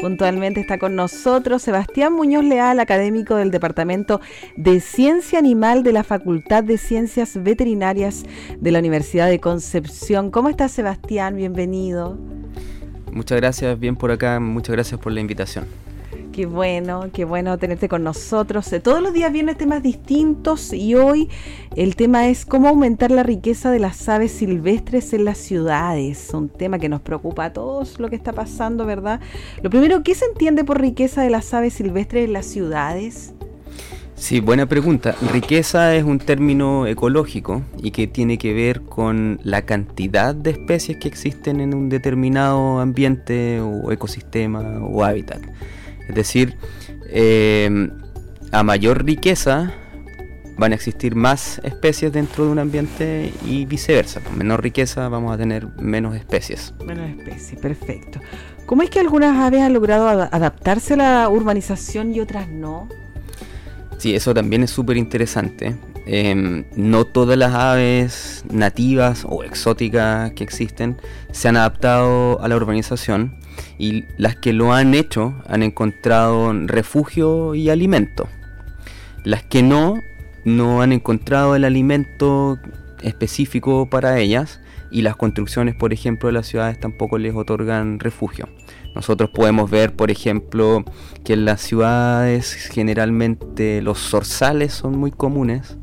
Puntualmente está con nosotros Sebastián Muñoz Leal, académico del Departamento de Ciencia Animal de la Facultad de Ciencias Veterinarias de la Universidad de Concepción. ¿Cómo estás, Sebastián? Bienvenido. Muchas gracias, bien por acá, muchas gracias por la invitación. Qué bueno, qué bueno tenerte con nosotros. Eh, todos los días vienen temas distintos y hoy el tema es cómo aumentar la riqueza de las aves silvestres en las ciudades. Un tema que nos preocupa a todos lo que está pasando, ¿verdad? Lo primero, ¿qué se entiende por riqueza de las aves silvestres en las ciudades? Sí, buena pregunta. Riqueza es un término ecológico y que tiene que ver con la cantidad de especies que existen en un determinado ambiente o ecosistema o hábitat. Es decir, eh, a mayor riqueza van a existir más especies dentro de un ambiente y viceversa. Con menor riqueza vamos a tener menos especies. Menos especies, perfecto. ¿Cómo es que algunas aves han logrado adaptarse a la urbanización y otras no? Sí, eso también es súper interesante. Em, no todas las aves nativas o exóticas que existen se han adaptado a la urbanización y las que lo han hecho han encontrado refugio y alimento. Las que no, no han encontrado el alimento específico para ellas y las construcciones, por ejemplo, de las ciudades tampoco les otorgan refugio. Nosotros podemos ver, por ejemplo, que en las ciudades generalmente los zorzales son muy comunes,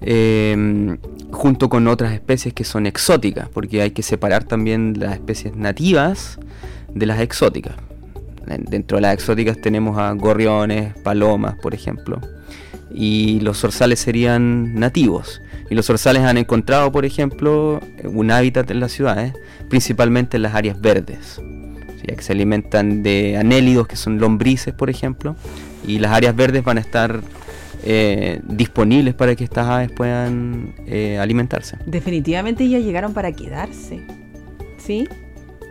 em, junto con otras especies que son exóticas, porque hay que separar también las especies nativas de las exóticas. Dentro de las exóticas tenemos a gorriones, palomas, por ejemplo. Y los zorzales serían nativos. Y los zorzales han encontrado, por ejemplo, un hábitat en las ciudades, principalmente en las áreas verdes. que se alimentan de anélidos, que son lombrices, por ejemplo. Y las áreas verdes van a estar eh, disponibles para que estas aves puedan eh, alimentarse. Definitivamente ya llegaron para quedarse. ¿Sí?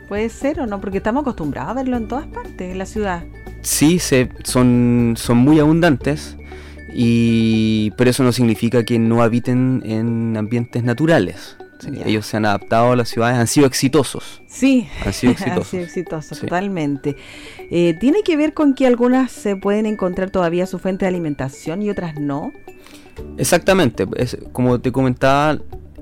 ¿Puede ser o no? Porque estamos acostumbrados a verlo en todas partes, en la ciudad. Sí, se, son, son muy abundantes, y, pero eso no significa que no habiten en ambientes naturales. Ellos se han adaptado a las ciudades, han sido exitosos. Sí, han sido exitosos. han sido exitosos, totalmente. Eh, ¿Tiene que ver con que algunas se pueden encontrar todavía su fuente de alimentación y otras no? Exactamente, es, como te comentaba,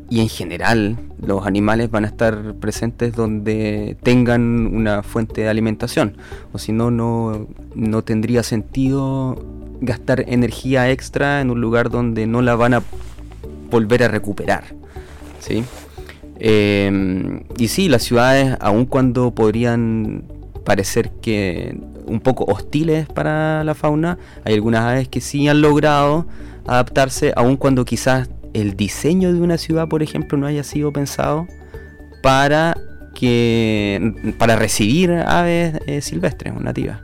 y en general los animales van a estar presentes donde tengan una fuente de alimentación o si no no tendría sentido gastar energía extra en un lugar donde no la van a volver a recuperar ¿sí? Em, y sí las ciudades aun cuando podrían parecer que un poco hostiles para la fauna hay algunas aves que sí han logrado adaptarse aun cuando quizás el diseño de una ciudad, por ejemplo, no haya sido pensado para que para recibir aves eh, silvestres nativas.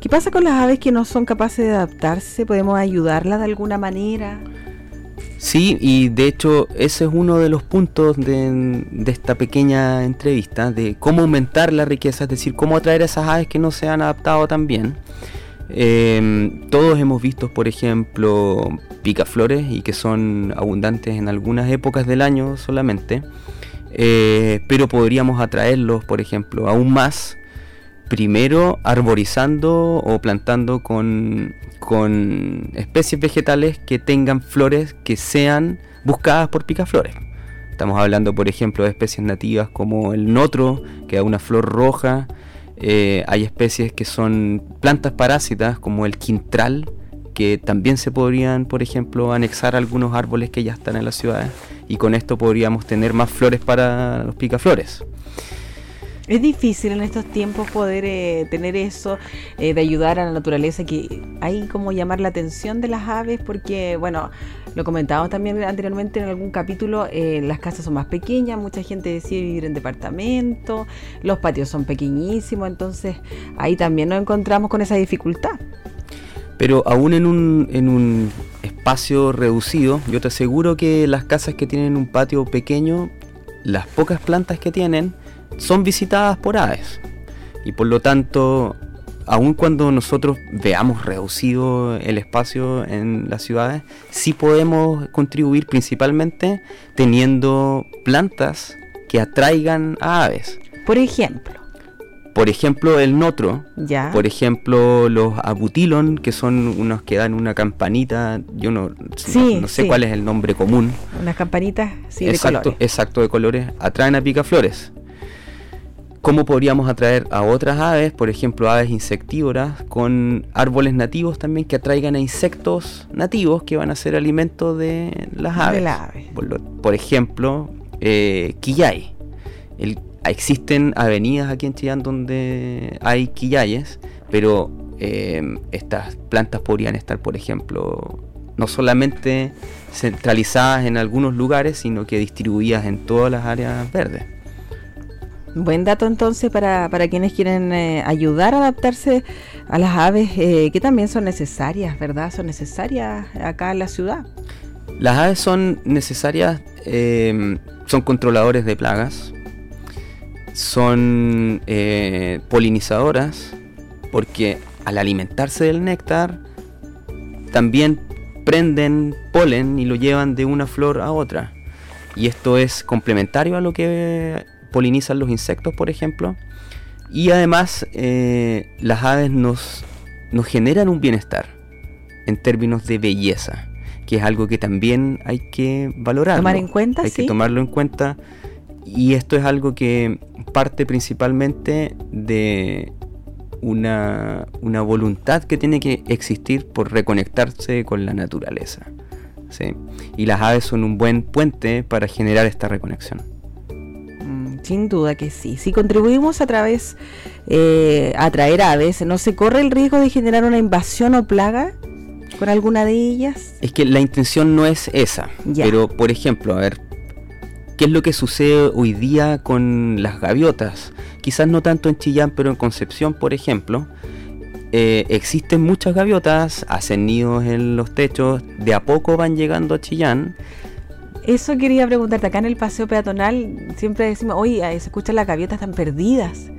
¿Qué pasa con las aves que no son capaces de adaptarse? ¿Podemos ayudarlas de alguna manera? Sí, y de hecho ese es uno de los puntos de, esta pequeña entrevista, de cómo aumentar la riqueza, es decir, cómo atraer a esas aves que no se han adaptado tan bien. Em, todos hemos visto, por ejemplo, picaflores y que son abundantes en algunas épocas del año solamente, eh, pero podríamos atraerlos, por ejemplo, aún más, primero arborizando o plantando con, con especies vegetales que tengan flores que sean buscadas por picaflores. Estamos hablando, por ejemplo, de especies nativas como el notro, que da una flor roja, eh, hay especies que son plantas parásitas como el quintral, que también se podrían, por ejemplo, anexar algunos árboles que ya están en las ciudades y con esto podríamos tener más flores para los picaflores. Es difícil en estos tiempos poder eh, tener eso, eh, de ayudar a la naturaleza, que hay como llamar la atención de las aves, porque, bueno, lo comentábamos también anteriormente en algún capítulo, eh, las casas son más pequeñas, mucha gente decide vivir en departamento, los patios son pequeñísimos, entonces ahí también nos encontramos con esa dificultad. Pero aún en un, en un espacio reducido, yo te aseguro que las casas que tienen un patio pequeño, las pocas plantas que tienen, son visitadas por aves. Y por lo tanto, aun cuando nosotros veamos reducido el espacio en las ciudades, sí podemos contribuir principalmente teniendo plantas que atraigan a aves. Por ejemplo. Por ejemplo, el notro. Ya. Por ejemplo, los abutilon, que son unos que dan una campanita. Yo no, Sí, no, no sé sí. cuál es el nombre común. Unas campanitas sí, de exacto, colores. exacto, de colores. Atraen a picaflores. ¿Cómo podríamos atraer a otras aves, por ejemplo, aves insectívoras, con árboles nativos también que atraigan a insectos nativos que van a ser alimento de las De aves? la ave. Por, lo- por ejemplo, eh, quillay. El- existen avenidas aquí en Chillán donde hay quillayes, pero eh, estas plantas podrían estar, por ejemplo, no solamente centralizadas en algunos lugares, sino que distribuidas en todas las áreas verdes. Buen dato entonces para, para quienes quieren eh, ayudar a adaptarse a las aves eh, que también son necesarias, ¿verdad? Son necesarias acá en la ciudad. Las aves son necesarias, eh, son controladores de plagas, son polinizadoras, porque al alimentarse del néctar, también prenden polen y lo llevan de una flor a otra. Y esto es complementario a lo que polinizan los insectos, por ejemplo. Y además, eh, las aves nos, nos generan un bienestar en términos de belleza, que es algo que también hay que valorar. Tomar en cuenta, Hay sí. que tomarlo en cuenta. Y esto es algo que parte principalmente de una, una voluntad que tiene que existir por reconectarse con la naturaleza. ¿sí? Y las aves son un buen puente para generar esta reconexión. Sin duda que sí. Si contribuimos a través eh, a atraer aves, ¿no se corre el riesgo de generar una invasión o plaga con alguna de ellas? Es que la intención no es esa. Ya. Pero, por ejemplo, a ver, ¿qué es lo que sucede hoy día con las gaviotas? Quizás no tanto en Chillán, pero en Concepción, por ejemplo. eh, existen muchas gaviotas, hacen nidos en los techos, de a poco van llegando a Chillán. Eso quería preguntarte. Acá en el paseo peatonal siempre decimos, oye, se escuchan las gaviotas están perdidas.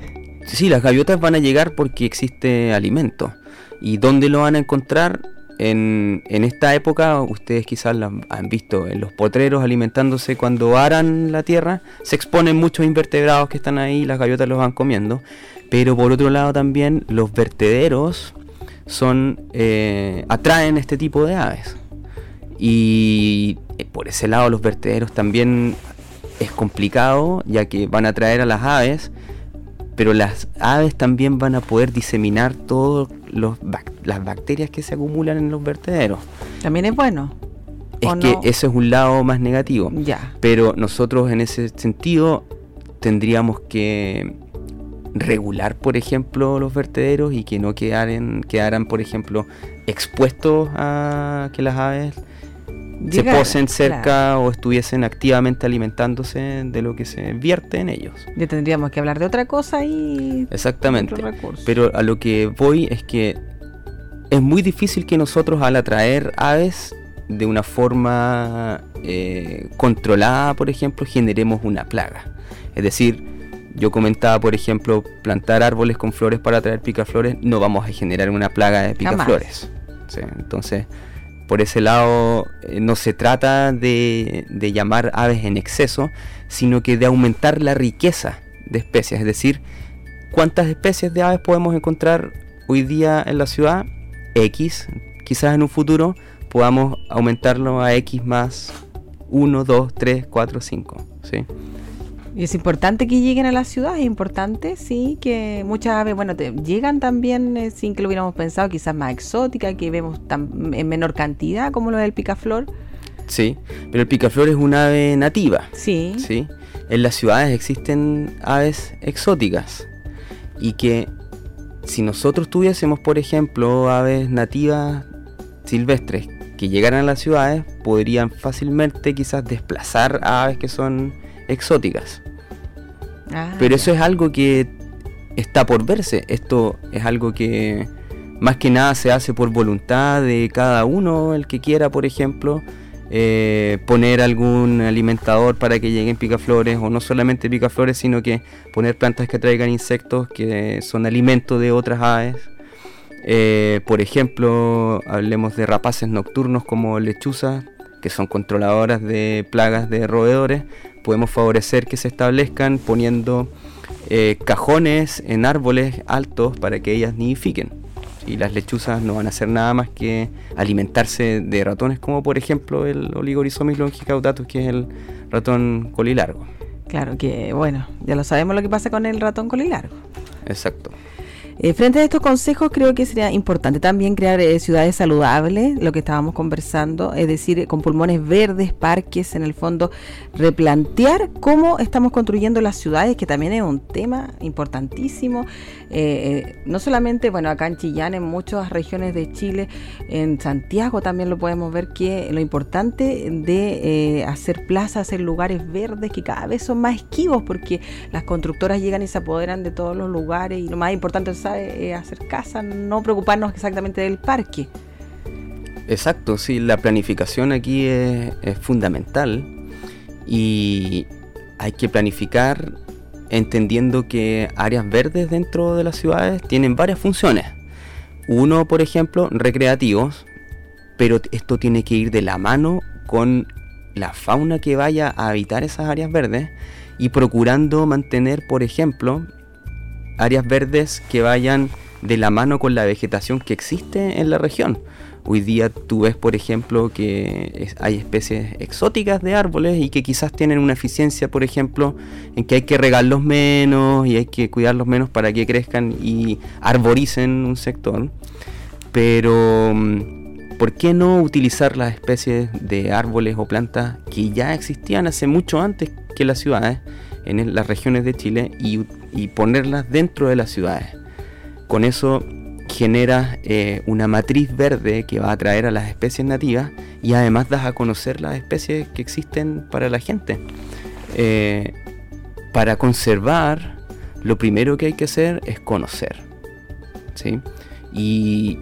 Sí, las gaviotas van a llegar porque existe alimento. ¿Y dónde lo van a encontrar? En, en esta época, ustedes quizás las han visto en los potreros alimentándose cuando aran la tierra, se exponen muchos invertebrados que están ahí, las gaviotas los van comiendo. Pero por otro lado también los vertederos son eh, atraen este tipo de aves. Y por ese lado los vertederos también es complicado, ya que van a atraer a las aves, pero las aves también van a poder diseminar todas las bacterias que se acumulan en los vertederos. También es bueno. Es ¿O que no? ese es un lado más negativo. Ya. Pero nosotros en ese sentido tendríamos que regular, por ejemplo, los vertederos y que no quedaran, quedaran por ejemplo, expuestos a que las aves se posen cerca claro. o estuviesen activamente alimentándose de lo que se vierte en ellos. Ya tendríamos que hablar de otra cosa y Exactamente. Pero a lo que voy es que es muy difícil que nosotros al atraer aves de una forma eh, controlada, por ejemplo, generemos una plaga. Es decir, yo comentaba, por ejemplo, plantar árboles con flores para atraer picaflores, no vamos a generar una plaga de picaflores. Sí, entonces, por ese lado, eh, no se trata de, de llamar aves en exceso, sino que de aumentar la riqueza de especies. Es decir, ¿cuántas especies de aves podemos encontrar hoy día en la ciudad? X. Quizás en un futuro podamos aumentarlo a X más 1, 2, 3, 4, 5. ¿sí? Y es importante que lleguen a la ciudad, es importante, sí, que muchas aves, bueno, te- llegan también eh, sin que lo hubiéramos pensado, quizás más exóticas, que vemos tan- en menor cantidad, como lo del picaflor. Sí, pero el picaflor es un ave nativa. Sí, ¿sí? En las ciudades existen aves exóticas y que si nosotros tuviésemos, por ejemplo, aves nativas silvestres que llegaran a las ciudades, podrían fácilmente quizás desplazar a aves que son exóticas. Ah, Pero eso es algo que está por verse. Esto es algo que más que nada se hace por voluntad de cada uno, el que quiera, por ejemplo, eh, poner algún alimentador para que lleguen picaflores, o no solamente picaflores, sino que poner plantas que traigan insectos que son alimento de otras aves. Eh, por ejemplo, hablemos de rapaces nocturnos como lechuzas, que son controladoras de plagas de roedores. Podemos favorecer que se establezcan poniendo eh, cajones en árboles altos para que ellas nidifiquen. Y las lechuzas no van a hacer nada más que alimentarse de ratones, como por ejemplo el Oligorhizomys longicaudatus, que es el ratón colilargo. Claro que, bueno, ya lo sabemos lo que pasa con el ratón colilargo. Exacto. Eh, frente a estos consejos, creo que sería importante también crear eh, ciudades saludables, lo que estábamos conversando, es decir, con pulmones verdes, parques, en el fondo, replantear cómo estamos construyendo las ciudades, que también es un tema importantísimo. Eh, no solamente, bueno, acá en Chillán, en muchas regiones de Chile, en Santiago también lo podemos ver que lo importante de hacer plazas, hacer lugares verdes que cada vez son más esquivos porque las constructoras llegan y se apoderan de todos los lugares y lo más importante es eh, hacer casa, no preocuparnos exactamente del parque. Exacto, sí, la planificación aquí es, fundamental y hay que planificar entendiendo que áreas verdes dentro de las ciudades tienen varias funciones. Uno, por ejemplo, recreativos, pero esto tiene que ir de la mano con la fauna que vaya a habitar esas áreas verdes y procurando mantener, por ejemplo, áreas verdes que vayan de la mano con la vegetación que existe en la región. Hoy día tú ves, por ejemplo, que hay especies exóticas de árboles y que quizás tienen una eficiencia, por ejemplo, en que hay que regarlos menos y hay que cuidarlos menos para que crezcan y arboricen un sector. Pero, mm, ¿por qué no utilizar las especies de árboles o plantas que ya existían hace mucho antes que las ciudades? en las regiones de Chile y, ponerlas dentro de las ciudades. Con eso genera eh, una matriz verde que va a atraer a las especies nativas y además das a conocer las especies que existen para la gente. Eh, para conservar, lo primero que hay que hacer es conocer. ¿sí? Y,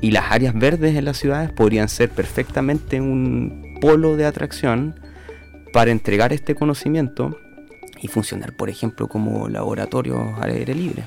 y las áreas verdes en las ciudades podrían ser perfectamente un polo de atracción para entregar este conocimiento y funcionar, por ejemplo, como laboratorio al aire libre.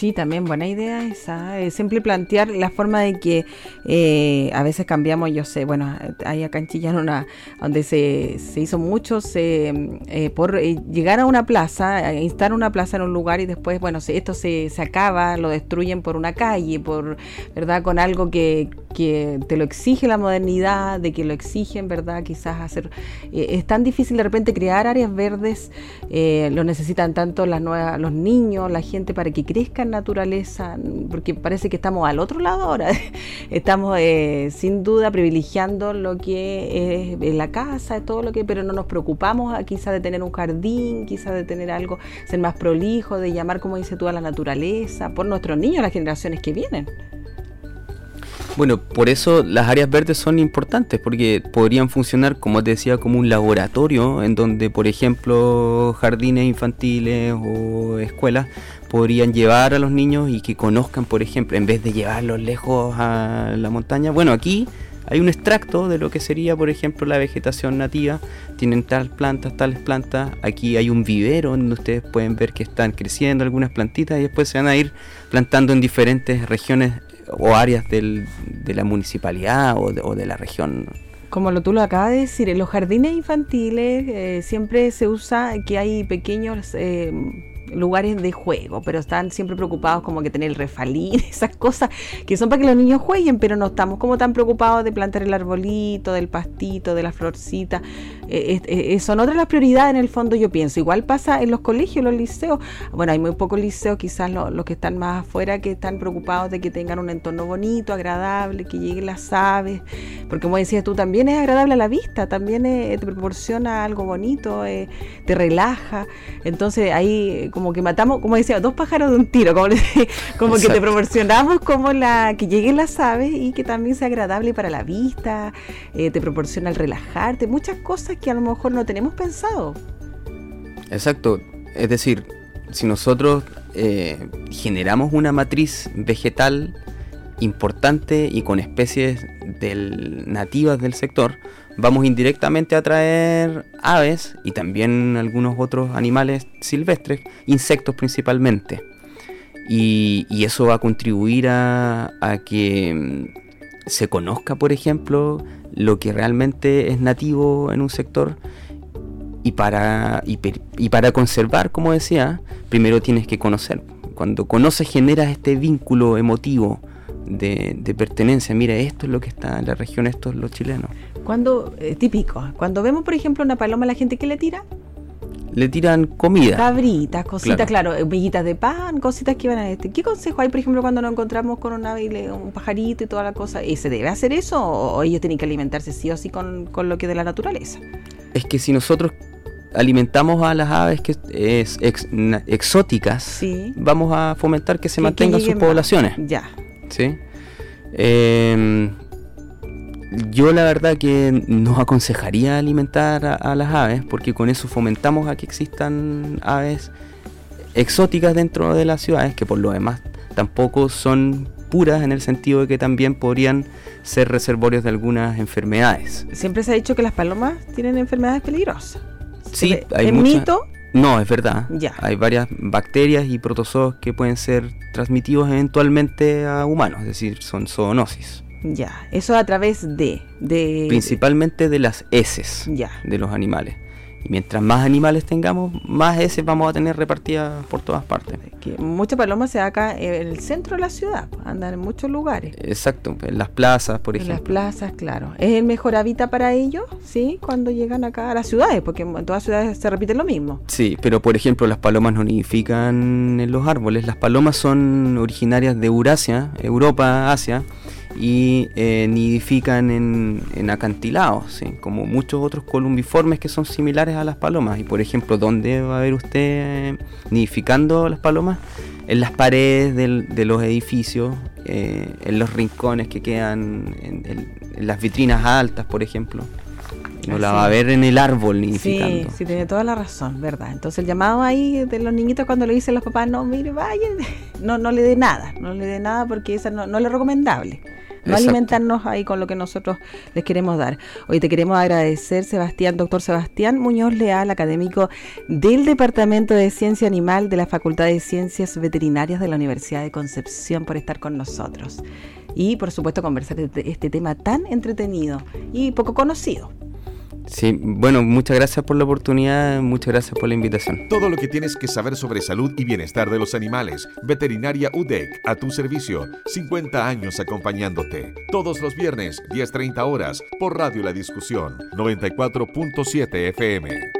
Sí, también buena idea esa. Es siempre plantear la forma de que eh, a veces cambiamos, yo sé, bueno, hay acá en Chillán una donde se, se hizo mucho se, eh, por eh, llegar a una plaza, instalar una plaza en un lugar y después, bueno, esto se, se acaba, lo destruyen por una calle, por, ¿verdad? Con algo que, que te lo exige la modernidad, de que lo exigen, ¿verdad? Quizás hacer... es tan difícil de repente crear áreas verdes, lo necesitan tanto las nuevas, los niños, la gente para que crezcan naturaleza, porque parece que estamos al otro lado ahora. estamos eh, sin duda privilegiando lo que es la casa, todo lo que, pero no nos preocupamos ah, quizás de tener un jardín, quizás de tener algo, ser más prolijo, de llamar, como dice tú, a la naturaleza, por nuestros niños, las generaciones que vienen. Bueno, por eso las áreas verdes son importantes, porque podrían funcionar, como te decía, como un laboratorio en donde, por ejemplo, jardines infantiles o escuelas podrían llevar a los niños y que conozcan, por ejemplo, en vez de llevarlos lejos a la montaña. Bueno, aquí hay un extracto de lo que sería, por ejemplo, la vegetación nativa. Tienen tales plantas, tales plantas. Aquí hay un vivero donde ustedes pueden ver que están creciendo algunas plantitas y después se van a ir plantando en diferentes regiones o áreas del, de la municipalidad o de, o de la región como lo tú lo acabas de decir, en los jardines infantiles eh, siempre se usa que hay pequeños eh, lugares de juego, pero están siempre preocupados como que tener el refalín, esas cosas que son para que los niños jueguen, pero no estamos como tan preocupados de plantar el arbolito, del pastito, de la florcita. Eh, eh, eh, son otras las prioridades en el fondo, yo pienso. Igual pasa en los colegios, los liceos. Bueno, hay muy pocos liceos, quizás los que están más afuera, que están preocupados de que tengan un entorno bonito, agradable, que lleguen las aves, porque como decías tú, también es agradable a la vista, también te proporciona algo bonito, te relaja. Entonces ahí como que matamos, como decía, dos pájaros de un tiro, como, como que te proporcionamos como la que lleguen las aves y que también sea agradable para la vista, eh, te proporciona el relajarte, muchas cosas que a lo mejor no tenemos pensado. Exacto, es decir, si nosotros eh, generamos una matriz vegetal importante y con especies del, nativas del sector, vamos indirectamente a traer aves y también algunos otros animales silvestres, insectos principalmente. Y, eso va a contribuir a, que mm, se conozca, por ejemplo, lo que realmente es nativo en un sector. Y para, y para conservar, como decía, primero tienes que conocer. Cuando conoces generas este vínculo emotivo de, pertenencia. Mira, esto es lo que está en la región, esto es lo chileno. Cuando, eh, típico, cuando vemos, por ejemplo, una paloma, ¿la gente qué le tira? Le tiran comida. Cabritas, cositas, claro, claro de pan, cositas que van a este. ¿Qué consejo hay, por ejemplo, cuando nos encontramos con un ave, un pajarito y toda la cosa? ¿Y se debe hacer eso o ellos tienen que alimentarse sí o sí con, lo que de la naturaleza? Es que si nosotros alimentamos a las aves que es exóticas, vamos a fomentar que se mantengan sus poblaciones. Ya. ¿sí? Em, yo la verdad que no aconsejaría alimentar a, las aves porque con eso fomentamos a que existan aves exóticas dentro de las ciudades que por lo demás tampoco son puras en el sentido de que también podrían ser reservorios de algunas enfermedades. Siempre se ha dicho que las palomas tienen enfermedades peligrosas. Sí, hay mito? No, es verdad. Hay varias bacterias y protozoos que pueden ser transmitidos eventualmente a humanos, es decir, son zoonosis. Ya, eso a través de... de Principalmente de las heces de los animales. Y mientras más animales tengamos, más heces vamos a tener repartidas por todas partes. Que muchas palomas se da acá en el centro de la ciudad, andan en muchos lugares. Exacto, en las plazas, por ejemplo. En las plazas, claro. ¿Es el mejor hábitat para ellos? Sí, cuando llegan acá a las ciudades, porque en todas ciudades se repite lo mismo. Sí, pero por ejemplo, las palomas no nidifican en los árboles. Las palomas son originarias de Eurasia, Europa, Asia y eh, nidifican en, acantilados, como muchos otros columbiformes que son similares a las palomas. Y por ejemplo, ¿dónde va a ver usted eh, nidificando las palomas? En las paredes de los edificios, eh, en los rincones que quedan, en, las vitrinas altas, por ejemplo. No la va a ver en el árbol nidificando. Sí, sí, tiene toda la razón, ¿verdad? Entonces el llamado ahí de los niñitos cuando le dicen los papás, no, mire, vayan, no, no le dé nada, no le dé nada porque esa no, no es recomendable no alimentarnos ahí con lo que nosotros les queremos dar. Hoy te queremos agradecer, Sebastián, doctor Sebastián Muñoz Leal, académico del Departamento de Ciencia Animal de la Facultad de Ciencias Veterinarias de la Universidad de Concepción, por estar con nosotros. Y, por supuesto, conversar de este tema tan entretenido y poco conocido. Sí, bueno, muchas gracias por la oportunidad, muchas gracias por la invitación. Todo lo que tienes que saber sobre salud y bienestar de los animales. Veterinaria UDEC, a tu servicio. 50 años acompañándote. Todos los viernes, 10.30 horas, por Radio La Discusión, 94.7 FM.